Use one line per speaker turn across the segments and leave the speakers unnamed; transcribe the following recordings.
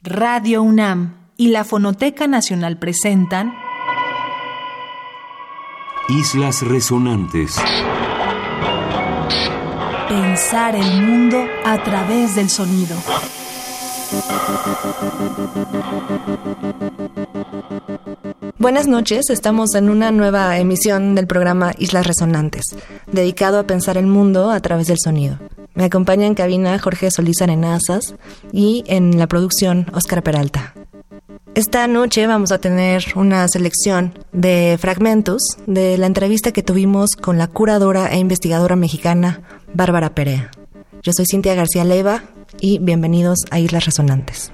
Radio UNAM y la Fonoteca Nacional presentan
Islas Resonantes.
Pensar el mundo a través del sonido.
Buenas noches, estamos en una nueva emisión del programa Islas Resonantes, dedicado a pensar el mundo a través del sonido. Me acompaña en cabina Jorge Solís Arenazas y en la producción Oscar Peralta. Esta noche vamos a tener una selección de fragmentos de la entrevista que tuvimos con la curadora e investigadora mexicana Bárbara Perea. Yo soy Cintia García Leiva y bienvenidos a Islas Resonantes.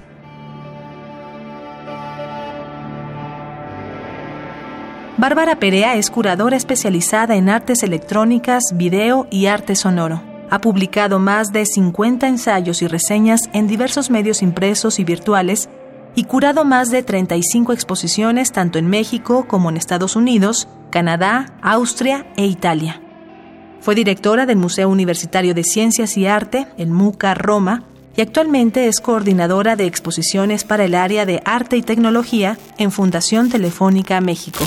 Bárbara Perea es curadora especializada en artes electrónicas, video y arte sonoro. Ha publicado más de 50 ensayos y reseñas en diversos medios impresos y virtuales y curado más de 35 exposiciones tanto en México como en Estados Unidos, Canadá, Austria e Italia. Fue directora del Museo Universitario de Ciencias y Arte, el MUCA Roma, y actualmente es coordinadora de exposiciones para el área de arte y tecnología en Fundación Telefónica México.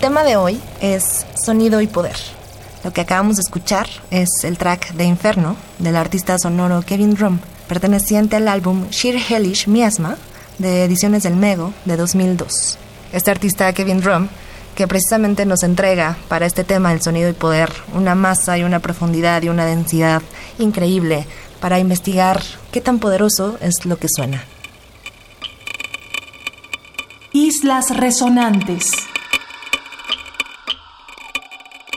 El tema de hoy es sonido y poder. Lo que acabamos de escuchar es el track de Inferno del artista sonoro Kevin Drum, perteneciente al álbum Sheer Hellish Miasma de Ediciones del Mego de 2002. Este artista Kevin Drum que precisamente nos entrega para este tema del sonido y poder una masa y una profundidad y una densidad increíble para investigar qué tan poderoso es lo que suena.
Islas Resonantes.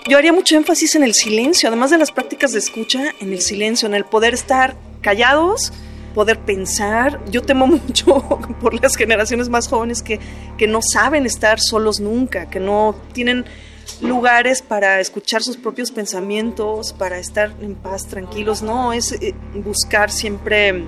Yo haría mucho énfasis en el silencio, además de las prácticas de escucha, en el silencio, en el poder estar callados, poder pensar. Yo temo mucho por las generaciones más jóvenes que, que no saben estar solos nunca, que no tienen lugares para escuchar sus propios pensamientos, para estar en paz, tranquilos. No, es eh, buscar siempre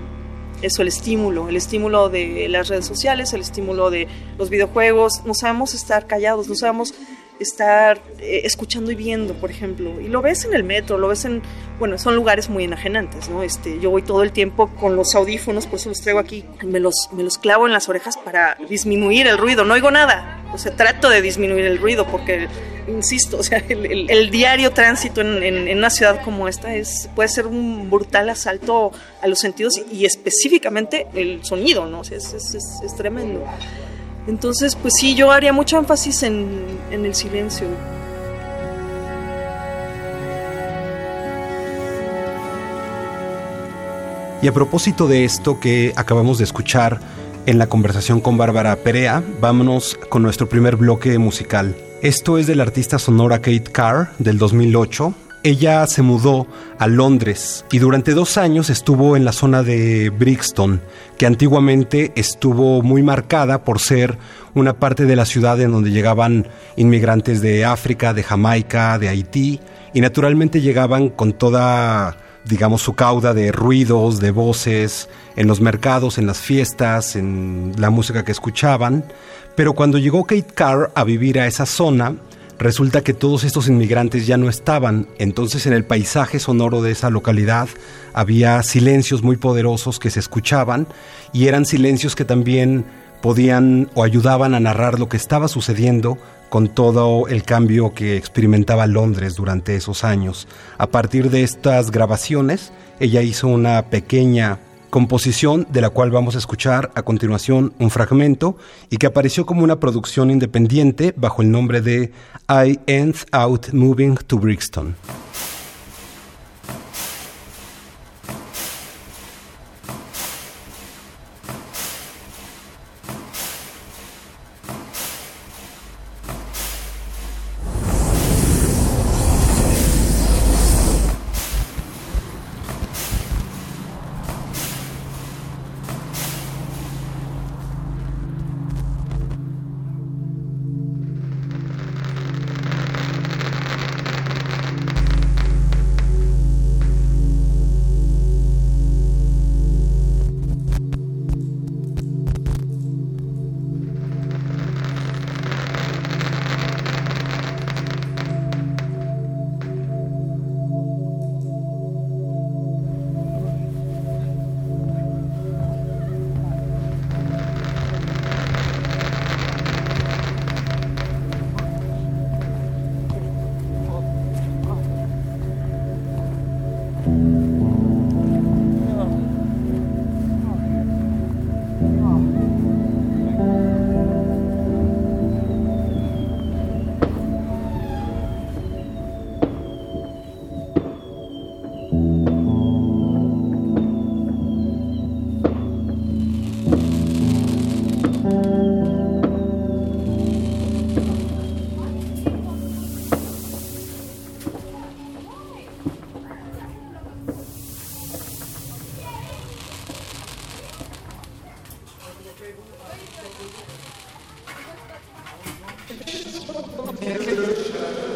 eso, el estímulo, el estímulo de las redes sociales, el estímulo de los videojuegos. No sabemos estar callados, no sabemos estar eh, escuchando y viendo, por ejemplo. Y lo ves en el metro, lo ves en, bueno, son lugares muy enajenantes, ¿no? Este, yo voy todo el tiempo con los audífonos, por eso los traigo aquí, me los, me los clavo en las orejas para disminuir el ruido, no oigo nada. O sea, trato de disminuir el ruido porque, insisto, o sea, el, diario tránsito en, en, una ciudad como esta es, puede ser un brutal asalto a los sentidos y, específicamente el sonido, ¿no? O sea, es, es, es tremendo. Entonces, pues sí, yo haría mucho énfasis en, en el silencio.
Y a propósito de esto que acabamos de escuchar en la conversación con Bárbara Perea, vámonos con nuestro primer bloque musical. Esto es del artista sonora Kate Carr del 2008 ella se mudó a Londres y durante dos años estuvo en la zona de Brixton, que antiguamente estuvo muy marcada por ser una parte de la ciudad en donde llegaban inmigrantes de África, de Jamaica, de Haití, y naturalmente llegaban con toda, digamos, su cauda de ruidos, de voces, en los mercados, en las fiestas, en la música que escuchaban. Pero cuando llegó Kate Carr a vivir a esa zona, resulta que todos estos inmigrantes ya no estaban, entonces en el paisaje sonoro de esa localidad había silencios muy poderosos que se escuchaban y eran silencios que también podían o ayudaban a narrar lo que estaba sucediendo con todo el cambio que experimentaba Londres durante esos años. A partir de estas grabaciones, ella hizo una pequeña composición de la cual vamos a escuchar a continuación un fragmento y que apareció como una producción independiente bajo el nombre de I End Out Moving to Brixton.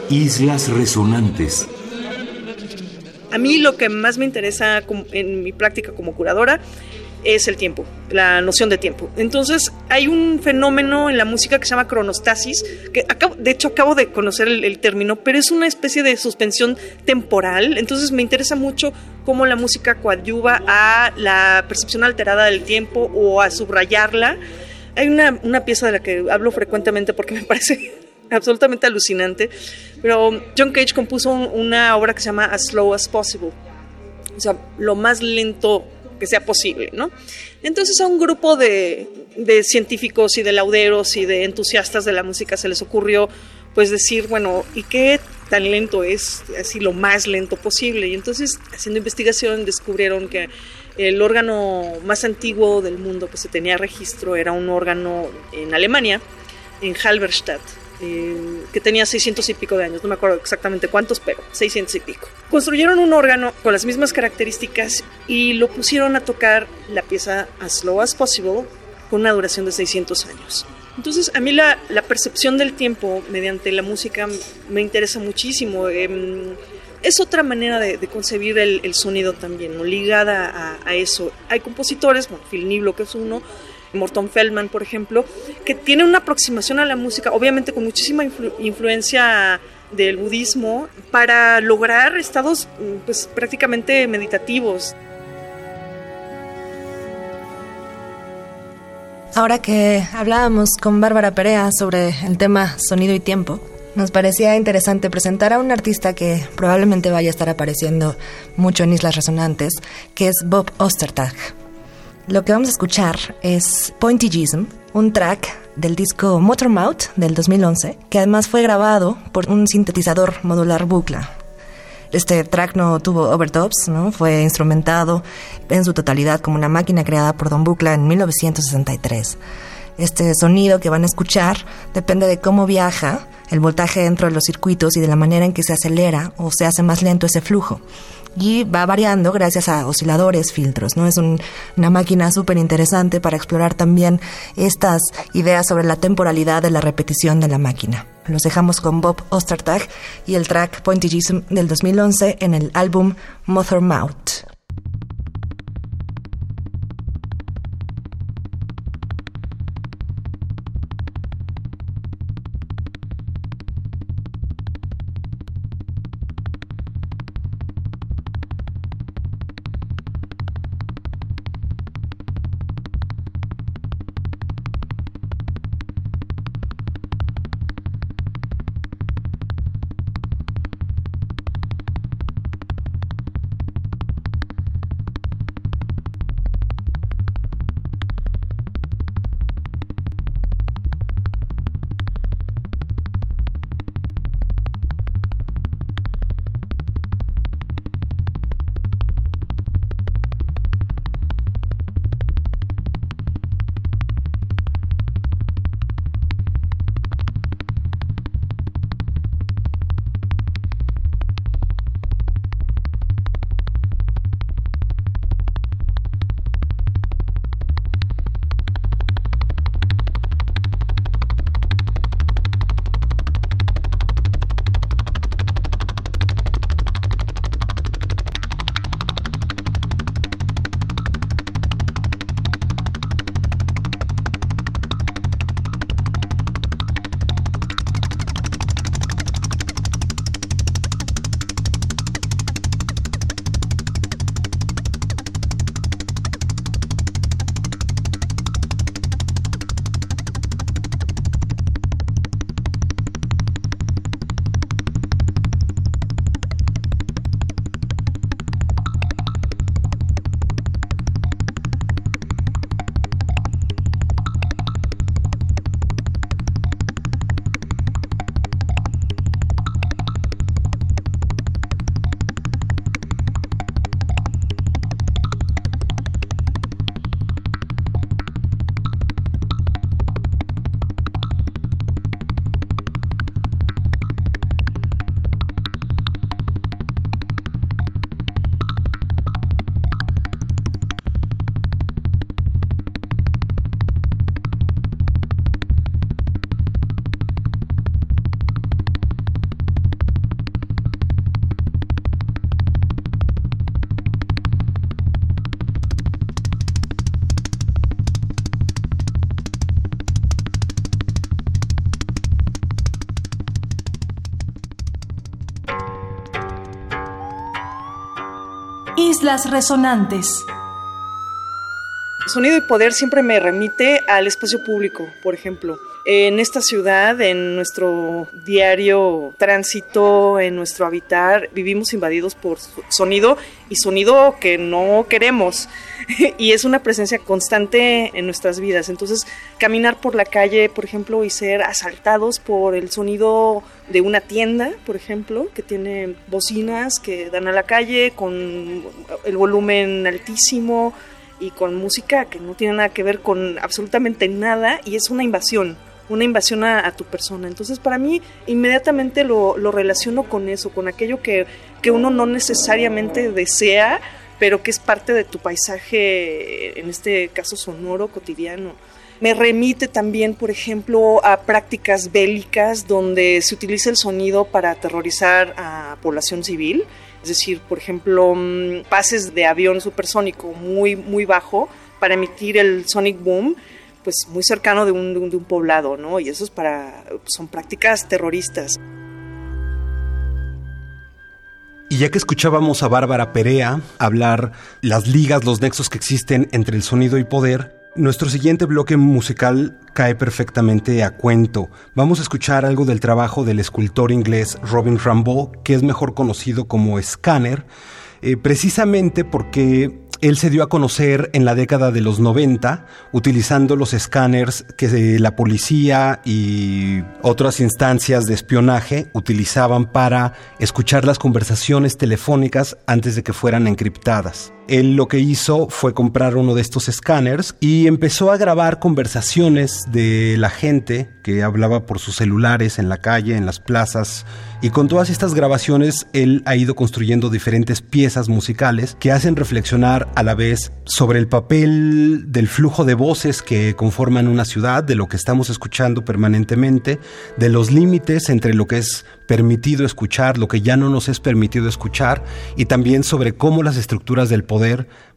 Islas Resonantes.
A mí lo que más me interesa en mi práctica como curadora es el tiempo, la noción de tiempo. Entonces, hay un fenómeno en la música que se llama cronostasis, que de hecho acabo de conocer el, término, pero es una especie de suspensión temporal. Entonces, me interesa mucho cómo la música coadyuva a la percepción alterada del tiempo o a subrayarla. Hay una, una pieza de la que hablo frecuentemente porque me parece absolutamente alucinante. Pero John Cage compuso una obra que se llama As Slow as Possible, o sea, lo más lento que sea posible, ¿no? Entonces a un grupo de, de científicos y de lauderos y de entusiastas de la música se les ocurrió pues decir, bueno, ¿y qué tan lento es? Así lo más lento posible. Y entonces, haciendo investigación, descubrieron que el órgano más antiguo del mundo que se tenía registro era un órgano en Alemania, en Halberstadt, eh, que tenía 600 y pico de años, no me acuerdo exactamente cuántos, pero 600 y pico. Construyeron un órgano con las mismas características y lo pusieron a tocar la pieza As Slow as Possible con una duración de 600 años. Entonces, a mí la, la percepción del tiempo mediante la música me interesa muchísimo. Em, es otra manera de, concebir el, sonido también, ¿no? ligada a, a, eso. Hay compositores, bueno, Phil Niblo, que es uno, Morton Feldman, por ejemplo, que tiene una aproximación a la música, obviamente con muchísima influencia del budismo, para lograr estados mm, pues, prácticamente meditativos.
Ahora que hablábamos con Bárbara Perea sobre el tema sonido y tiempo, nos parecía interesante presentar a un artista que probablemente vaya a estar apareciendo mucho en Islas Resonantes, que es Bob Ostertag. Lo que vamos a escuchar es Pointillism, un track del disco Motormouth del 2011, que además fue grabado por un sintetizador modular bucla. Este track no tuvo overdubs, ¿no? fue instrumentado en su totalidad como una máquina creada por Don Bucla en 1963. Este sonido que van a escuchar depende de cómo viaja el voltaje dentro de los circuitos y de la manera en que se acelera o se hace más lento ese flujo y va variando gracias a osciladores, filtros, ¿no? Es una máquina súper interesante para explorar también estas ideas sobre la temporalidad de la repetición de la máquina. Los dejamos con Bob Ostertag y el track Pointillism del 2011 en el álbum Mother Mouth.
Islas Resonantes.
Sonido y poder siempre me remite al espacio público, por ejemplo. En esta ciudad, en nuestro diario tránsito, en nuestro habitar, vivimos invadidos por sonido y sonido que no queremos. y es una presencia constante en nuestras vidas. Entonces, caminar por la calle, por ejemplo, y ser asaltados por el sonido de una tienda, por ejemplo, que tiene bocinas que dan a la calle con el volumen altísimo y con música que no tiene nada que ver con absolutamente nada y es una invasión una invasión a, tu persona. Entonces, para mí, inmediatamente lo, lo relaciono con eso, con aquello que, que, uno no necesariamente desea, pero que es parte de tu paisaje, en este caso sonoro, cotidiano. Me remite también, por ejemplo, a prácticas bélicas donde se utiliza el sonido para aterrorizar a población civil. Es decir, por ejemplo, mm, pases de avión supersónico muy, muy bajo para emitir el sonic boom, pues muy cercano de un, de un, poblado, ¿no? Y eso es para, son prácticas terroristas.
Y ya que escuchábamos a Bárbara Perea hablar las ligas, los nexos que existen entre el sonido y poder, nuestro siguiente bloque musical cae perfectamente a cuento. Vamos a escuchar algo del trabajo del escultor inglés Robin Rambeau, que es mejor conocido como Scanner, eh, precisamente porque él se dio a conocer en la década de los 90 utilizando los escáneres que la policía y otras instancias de espionaje utilizaban para escuchar las conversaciones telefónicas antes de que fueran encriptadas. Él lo que hizo fue comprar uno de estos escáneres y empezó a grabar conversaciones de la gente que hablaba por sus celulares en la calle, en las plazas. Y con todas estas grabaciones él ha ido construyendo diferentes piezas musicales que hacen reflexionar a la vez sobre el papel del flujo de voces que conforman una ciudad, de lo que estamos escuchando permanentemente, de los límites entre lo que es permitido escuchar, lo que ya no nos es permitido escuchar, y también sobre cómo las estructuras del poder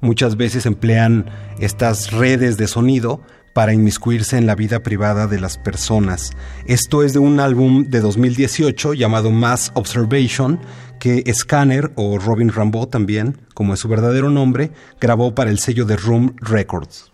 muchas veces emplean estas redes de sonido para inmiscuirse en la vida privada de las personas. Esto es de un álbum de 2018 llamado Mass Observation, que Scanner o Robin Rambeau también, como es su verdadero nombre, grabó para el sello de Room Records.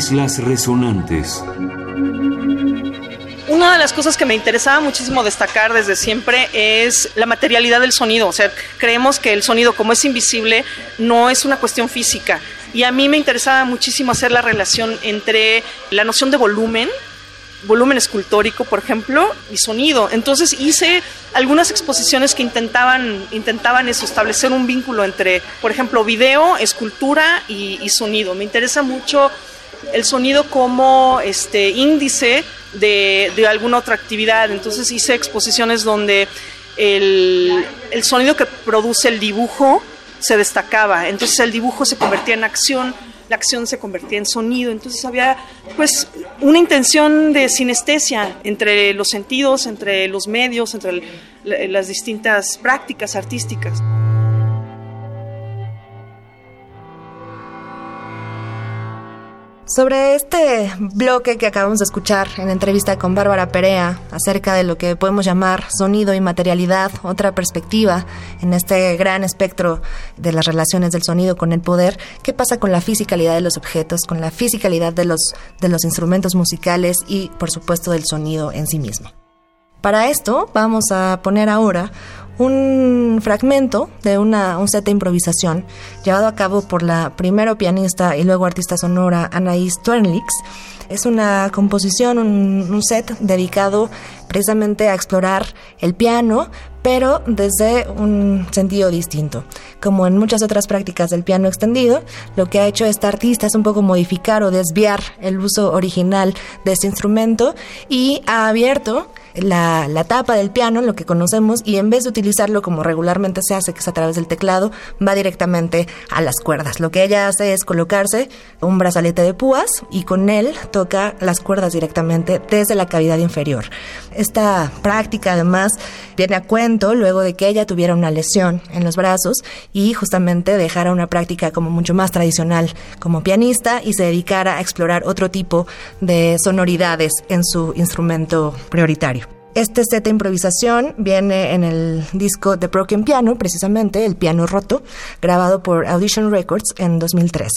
Islas Resonantes.
Una de las cosas que me interesaba muchísimo destacar desde siempre es la materialidad del sonido. O sea, creemos que el sonido, como es invisible, no es una cuestión física. Y a mí me interesaba muchísimo hacer la relación entre la noción de volumen, volumen escultórico, por ejemplo, y sonido. Entonces hice algunas exposiciones que intentaban, intentaban establecer un vínculo entre, por ejemplo, video, escultura y, y sonido. Me interesa mucho el sonido como este índice de, de, alguna otra actividad. Entonces hice exposiciones donde el, el sonido que produce el dibujo se destacaba. Entonces el dibujo se convertía en acción, la acción se convertía en sonido. Entonces había pues una intención de sinestesia entre los sentidos, entre los medios, entre las distintas prácticas artísticas.
Sobre este bloque que acabamos de escuchar en entrevista con Bárbara Perea acerca de lo que podemos llamar sonido y materialidad, otra perspectiva en este gran espectro de las relaciones del sonido con el poder, ¿qué pasa con la fisicalidad de los objetos, con la fisicalidad de los, de los instrumentos musicales y por supuesto del sonido en sí mismo? Para esto vamos a poner ahora un fragmento de una, un set de improvisación llevado a cabo por la primero pianista y luego artista sonora Anaïs Twernlix. Es una composición, un, un set dedicado precisamente a explorar el piano, pero desde un sentido distinto. Como en muchas otras prácticas del piano extendido, lo que ha hecho esta artista es un poco modificar o desviar el uso original de este instrumento y ha abierto la, la, tapa del piano, lo que conocemos, y en vez de utilizarlo como regularmente se hace, que es a través del teclado, va directamente a las cuerdas. Lo que ella hace es colocarse un brazalete de púas y con él toca las cuerdas directamente desde la cavidad inferior. Esta práctica además viene a cuento luego de que ella tuviera una lesión en los brazos y justamente dejara una práctica como mucho más tradicional como pianista y se dedicara a explorar otro tipo de sonoridades en su instrumento prioritario. Este set de improvisación viene en el disco The Broken Piano, precisamente el piano roto, grabado por Audition Records en 2013.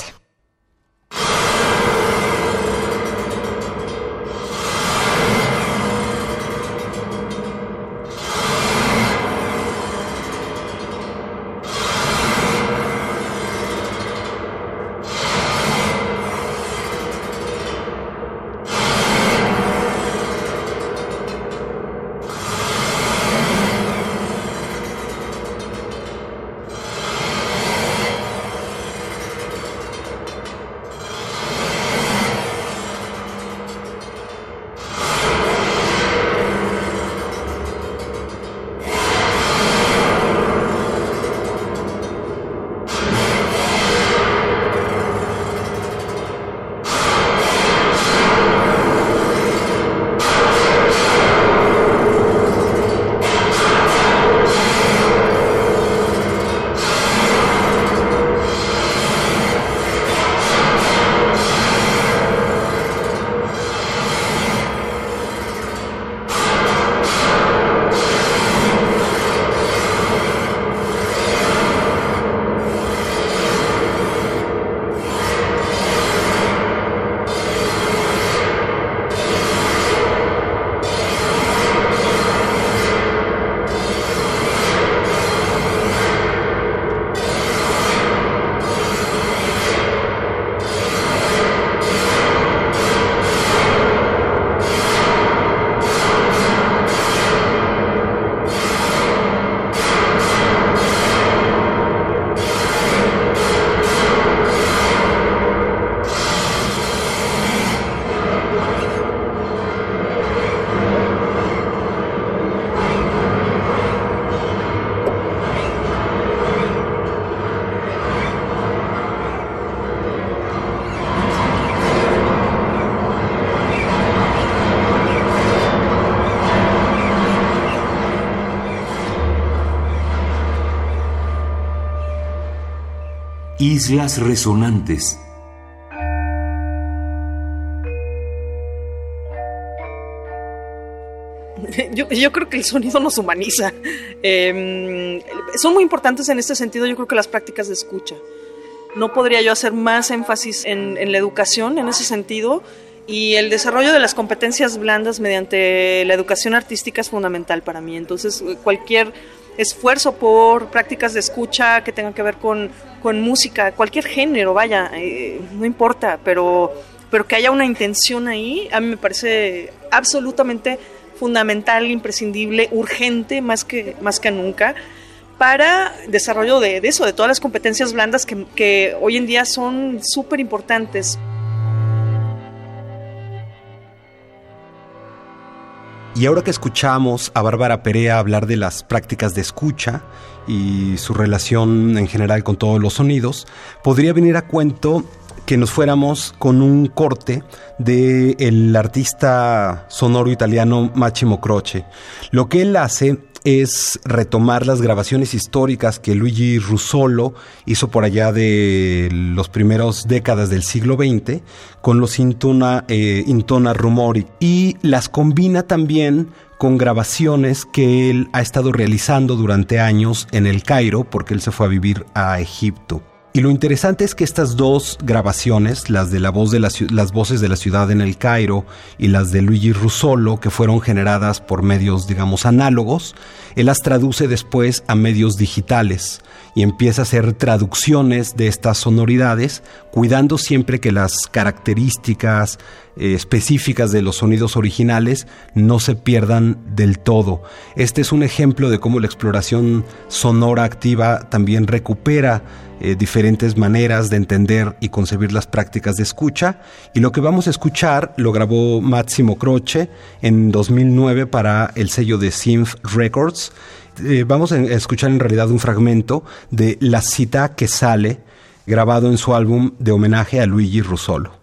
Islas Resonantes.
Yo, creo que el sonido nos humaniza. Eh, son muy importantes en este sentido, yo creo que las prácticas de escucha. No podría yo hacer más énfasis en la educación en ese sentido y el desarrollo de las competencias blandas mediante la educación artística es fundamental para mí. Entonces, cualquier esfuerzo por prácticas de escucha que tengan que ver con, con música, cualquier género, vaya, eh, no importa, pero, pero que haya una intención ahí, a mí me parece absolutamente fundamental, imprescindible, urgente, más que, más que nunca para desarrollo de, eso, de todas las competencias blandas que, que hoy en día son súper importantes.
Y ahora que escuchamos a Bárbara Perea hablar de las prácticas de escucha y su relación en general con todos los sonidos, podría venir a cuento que nos fuéramos con un corte del el artista sonoro italiano Máximo Croce. Lo que él hace es retomar las grabaciones históricas que Luigi Russolo hizo por allá de los primeros décadas del siglo XX con los Intona, eh, Intona Rumori y las combina también con grabaciones que él ha estado realizando durante años en el Cairo porque él se fue a vivir a Egipto. Y lo interesante es que estas dos grabaciones, las de la voz de las voces de la ciudad en el Cairo y las de Luigi Russolo, que fueron generadas por medios, digamos, análogos, él las traduce después a medios digitales y empieza a hacer traducciones de estas sonoridades, cuidando siempre que las características eh, específicas de los sonidos originales no se pierdan del todo. Este es un ejemplo de cómo la exploración sonora activa también recupera eh, diferentes maneras de entender y concebir las prácticas de escucha. Y lo que vamos a escuchar lo grabó Máximo Croce en 2009 para el sello de Synth Records. Eh, vamos a escuchar en realidad un fragmento de La cita que sale, grabado en su álbum de homenaje a Luigi Russolo.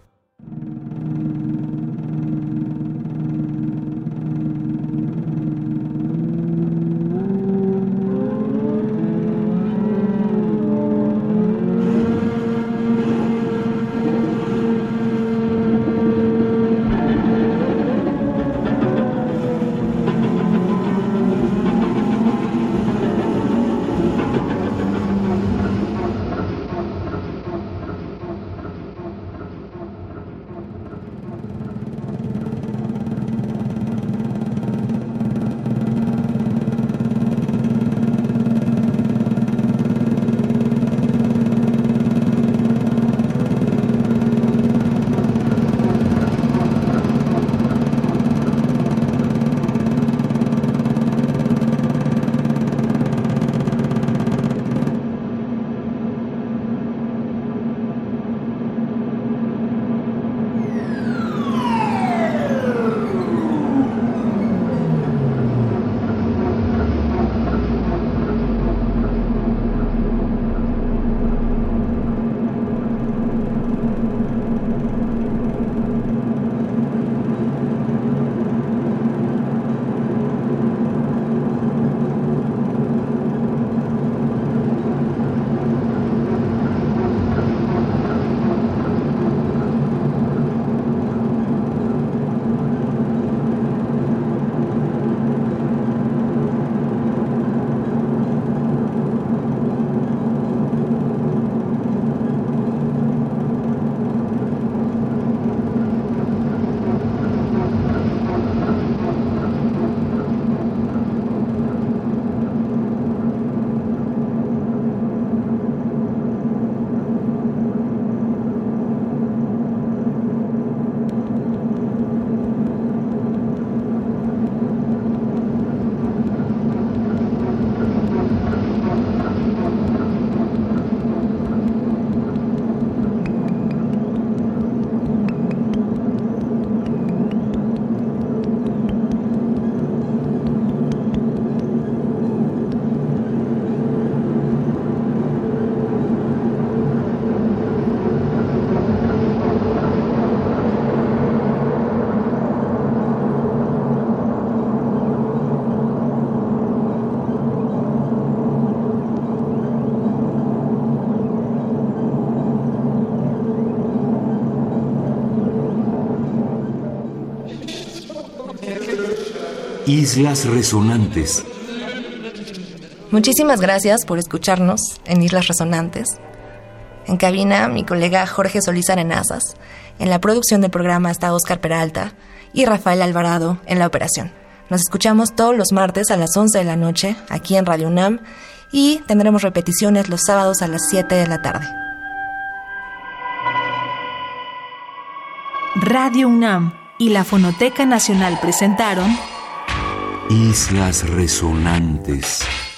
Islas Resonantes.
Muchísimas gracias por escucharnos en Islas Resonantes. En cabina, mi colega Jorge Solís Arenazas. En la producción del programa está Oscar Peralta y Rafael Alvarado en la operación. Nos escuchamos todos los martes a las 11 de la noche aquí en Radio UNAM y tendremos repeticiones los sábados a las 7 de la tarde.
Radio UNAM y la Fonoteca Nacional presentaron
Islas Resonantes.